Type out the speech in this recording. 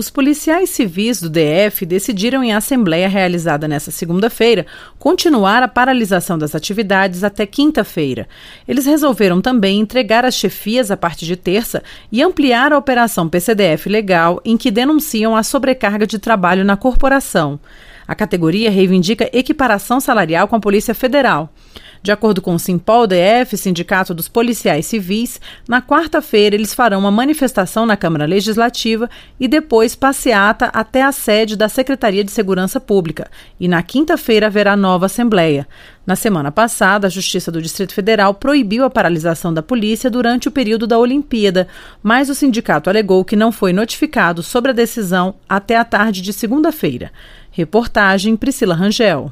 Os policiais civis do DF decidiram em assembleia realizada nesta segunda-feira continuar a paralisação das atividades até quinta-feira. Eles resolveram também entregar as chefias a partir de terça e ampliar a operação PCDF legal, em que denunciam a sobrecarga de trabalho na corporação. A categoria reivindica equiparação salarial com a Polícia Federal. De acordo com o Simpol DF, Sindicato dos Policiais Civis, na quarta-feira eles farão uma manifestação na Câmara Legislativa e depois passeata até a sede da Secretaria de Segurança Pública. E na quinta-feira haverá nova assembleia. Na semana passada, a Justiça do Distrito Federal proibiu a paralisação da polícia durante o período da Olimpíada, mas o sindicato alegou que não foi notificado sobre a decisão até a tarde de segunda-feira. Reportagem Priscila Rangel.